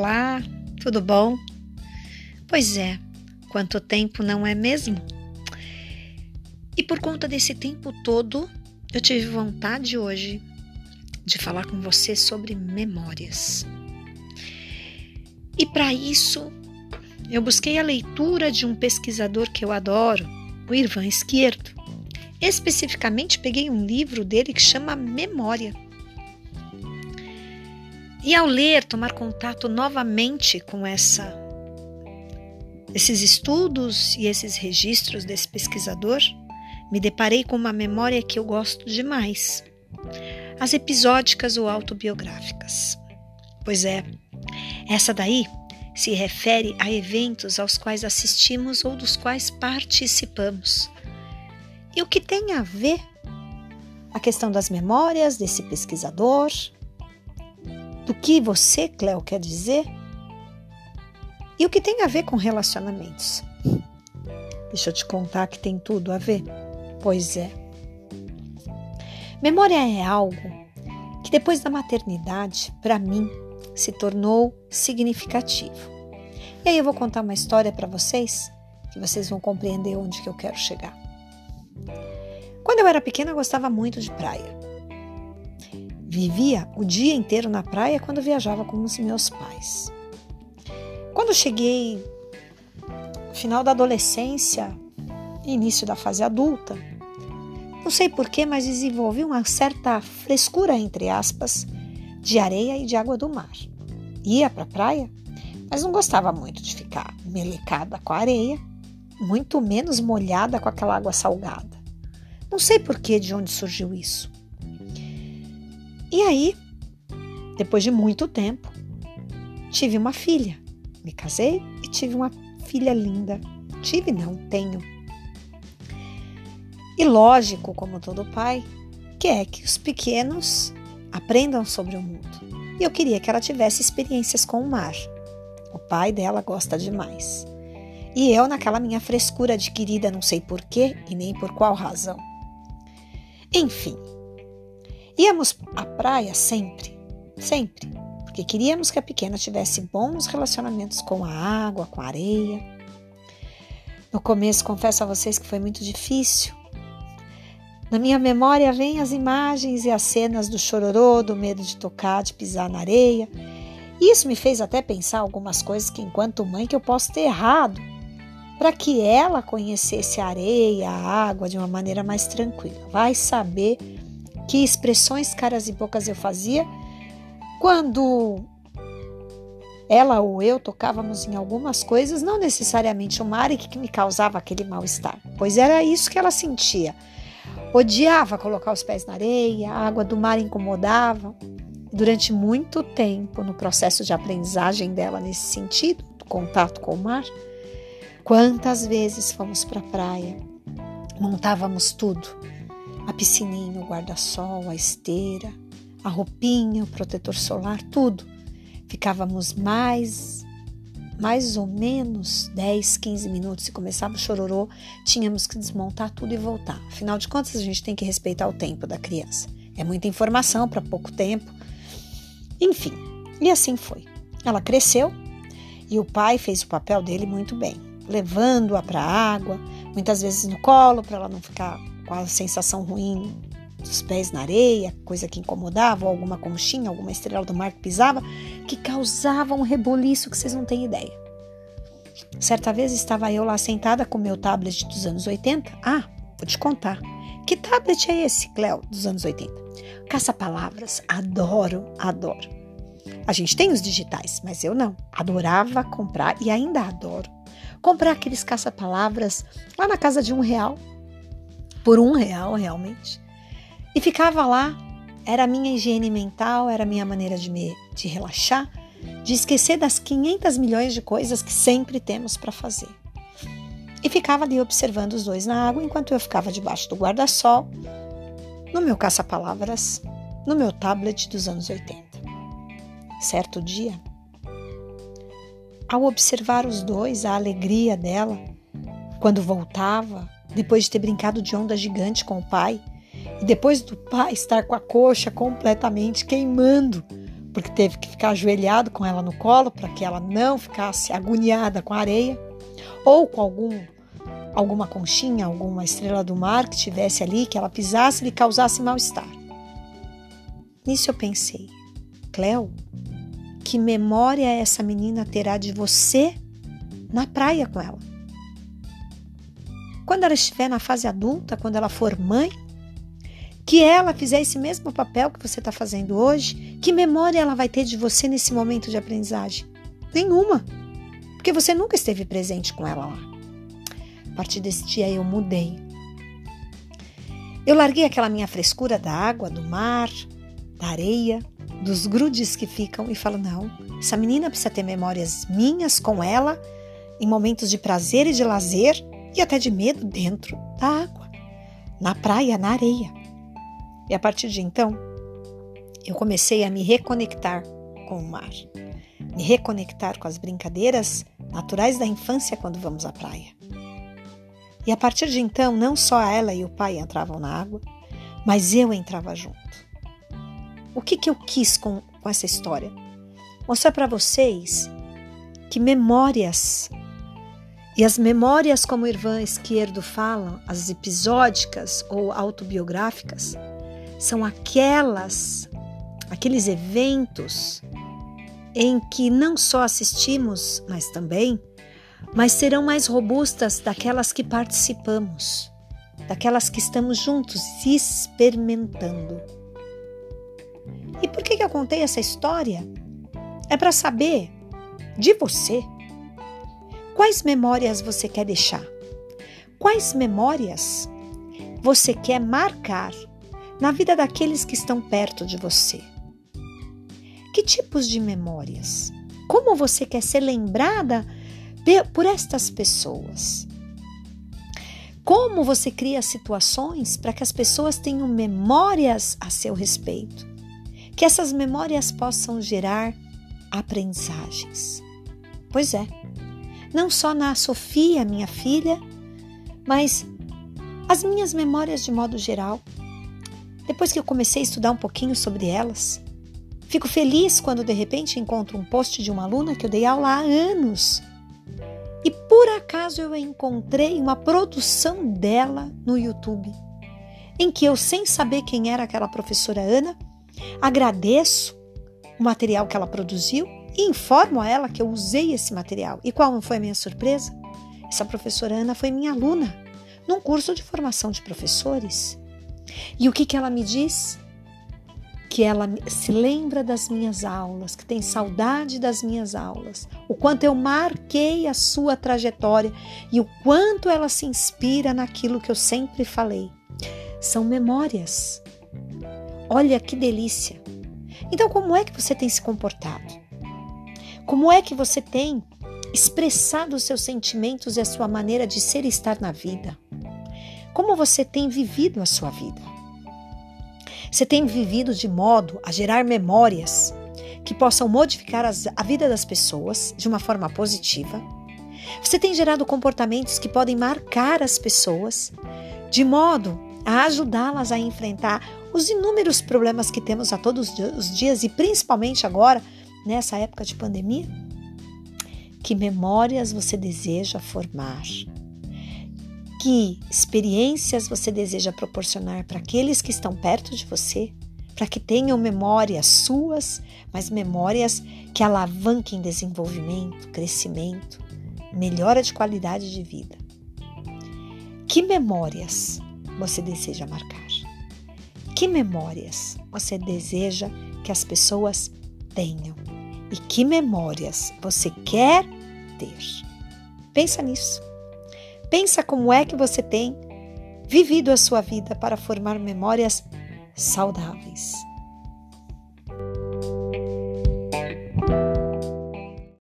Olá, tudo bom? Pois é, quanto tempo não é mesmo? E por conta desse tempo todo, eu tive vontade hoje de falar com você sobre memórias. E para isso, eu busquei a leitura de um pesquisador que eu adoro, o Irvan Esquerdo. Especificamente, peguei um livro dele que chama Memória. E ao ler, tomar contato novamente com essa esses estudos e esses registros desse pesquisador, me deparei com uma memória que eu gosto demais: as episódicas ou autobiográficas. Pois é, essa daí se refere a eventos aos quais assistimos ou dos quais participamos. E o que tem a ver a questão das memórias desse pesquisador, do que você, Cleo, quer dizer e o que tem a ver com relacionamentos. Deixa eu te contar que tem tudo a ver. Pois é. Memória é algo que depois da maternidade, para mim, se tornou significativo. E aí eu vou contar uma história para vocês que vocês vão compreender onde que eu quero chegar. Quando eu era pequena, eu gostava muito de praia. Vivia o dia inteiro na praia quando viajava com os meus pais. Quando cheguei final da adolescência, início da fase adulta, não sei porquê, mas desenvolvi uma certa frescura, entre aspas, de areia e de água do mar. Ia para a praia, mas não gostava muito de ficar melecada com a areia, muito menos molhada com aquela água salgada. Não sei porquê de onde surgiu isso. E aí, depois de muito tempo, tive uma filha. Me casei e tive uma filha linda. Tive, não, tenho. E lógico, como todo pai, quer que os pequenos aprendam sobre o mundo. E eu queria que ela tivesse experiências com o mar. O pai dela gosta demais. E eu, naquela minha frescura adquirida, não sei porquê e nem por qual razão. Enfim, Íamos à praia sempre, sempre, porque queríamos que a pequena tivesse bons relacionamentos com a água, com a areia. No começo, confesso a vocês que foi muito difícil. Na minha memória vêm as imagens e as cenas do chororô, do medo de tocar, de pisar na areia. Isso me fez até pensar algumas coisas que, enquanto mãe, que eu posso ter errado, para que ela conhecesse a areia, a água de uma maneira mais tranquila. Vai saber que expressões caras e bocas eu fazia quando ela ou eu tocávamos em algumas coisas, não necessariamente o mar, e que me causava aquele mal-estar, pois era isso que ela sentia. Odiava colocar os pés na areia, a água do mar incomodava. Durante muito tempo, no processo de aprendizagem dela nesse sentido, do contato com o mar, quantas vezes fomos para a praia, montávamos tudo, a piscininha, o guarda-sol, a esteira, a roupinha, o protetor solar, tudo. Ficávamos mais mais ou menos 10, 15 minutos. Se começava o chororô, tínhamos que desmontar tudo e voltar. Afinal de contas, a gente tem que respeitar o tempo da criança. É muita informação para pouco tempo. Enfim, e assim foi. Ela cresceu e o pai fez o papel dele muito bem, levando-a para a água, muitas vezes no colo para ela não ficar com a sensação ruim dos pés na areia, coisa que incomodava, ou alguma conchinha, alguma estrela do mar que pisava, que causava um reboliço que vocês não têm ideia. Certa vez estava eu lá sentada com meu tablet dos anos 80. Ah, vou te contar. Que tablet é esse, Cleo, dos anos 80? Caça-palavras. Adoro, adoro. A gente tem os digitais, mas eu não. Adorava comprar e ainda adoro. Comprar aqueles caça-palavras lá na casa de um real, por um real realmente. E ficava lá, era a minha higiene mental, era a minha maneira de me de relaxar, de esquecer das 500 milhões de coisas que sempre temos para fazer. E ficava ali observando os dois na água enquanto eu ficava debaixo do guarda-sol, no meu caça-palavras, no meu tablet dos anos 80. Certo dia, ao observar os dois, a alegria dela, quando voltava, depois de ter brincado de onda gigante com o pai, e depois do pai estar com a coxa completamente queimando porque teve que ficar ajoelhado com ela no colo para que ela não ficasse agoniada com a areia, ou com algum alguma conchinha, alguma estrela do mar que tivesse ali, que ela pisasse e lhe causasse mal-estar. Nisso eu pensei, Cleo, que memória essa menina terá de você na praia com ela? Quando ela estiver na fase adulta, quando ela for mãe, que ela fizer esse mesmo papel que você está fazendo hoje, que memória ela vai ter de você nesse momento de aprendizagem? Nenhuma, porque você nunca esteve presente com ela lá. A partir desse dia eu mudei. Eu larguei aquela minha frescura da água, do mar, da areia, dos grudes que ficam e falo: não, essa menina precisa ter memórias minhas com ela em momentos de prazer e de lazer e até de medo dentro da água, na praia, na areia. E a partir de então, eu comecei a me reconectar com o mar, me reconectar com as brincadeiras naturais da infância quando vamos à praia. E a partir de então, não só ela e o pai entravam na água, mas eu entrava junto. O que, que eu quis com, com essa história? Mostrar para vocês que memórias e as memórias, como o Irvã Esquerdo fala, as episódicas ou autobiográficas, são aquelas, aqueles eventos em que não só assistimos, mas também, mas serão mais robustas daquelas que participamos, daquelas que estamos juntos experimentando. E por que, que eu contei essa história? É para saber de você quais memórias você quer deixar, quais memórias você quer marcar na vida daqueles que estão perto de você? Que tipos de memórias? Como você quer ser lembrada por estas pessoas? Como você cria situações para que as pessoas tenham memórias a seu respeito? Que essas memórias possam gerar aprendizagens. Pois é, não só na Sofia, minha filha, mas as minhas memórias de modo geral depois que eu comecei a estudar um pouquinho sobre elas. Fico feliz quando de repente encontro um post de uma aluna que eu dei aula há anos. E por acaso eu encontrei uma produção dela no YouTube, em que eu, sem saber quem era aquela professora Ana, agradeço o material que ela produziu informo a ela que eu usei esse material. E qual foi a minha surpresa? Essa professora Ana foi minha aluna num curso de formação de professores. E o que, que ela me diz? Que ela se lembra das minhas aulas, que tem saudade das minhas aulas, o quanto eu marquei a sua trajetória e o quanto ela se inspira naquilo que eu sempre falei. São memórias. Olha que delícia! Então, como é que você tem se comportado? Como é que você tem expressado os seus sentimentos e a sua maneira de ser e estar na vida? Como você tem vivido a sua vida? Você tem vivido de modo a gerar memórias que possam modificar as, a vida das pessoas de uma forma positiva? Você tem gerado comportamentos que podem marcar as pessoas de modo a ajudá-las a enfrentar os inúmeros problemas que temos a todos os dias e principalmente agora, nessa época de pandemia? Que memórias você deseja formar? que experiências você deseja proporcionar para aqueles que estão perto de você, para que tenham memórias suas, mas memórias que alavanquem desenvolvimento, crescimento, melhora de qualidade de vida. Que memórias você deseja marcar? Que memórias você deseja que as pessoas tenham? E que memórias você quer ter? Pensa nisso. Pensa como é que você tem vivido a sua vida para formar memórias saudáveis.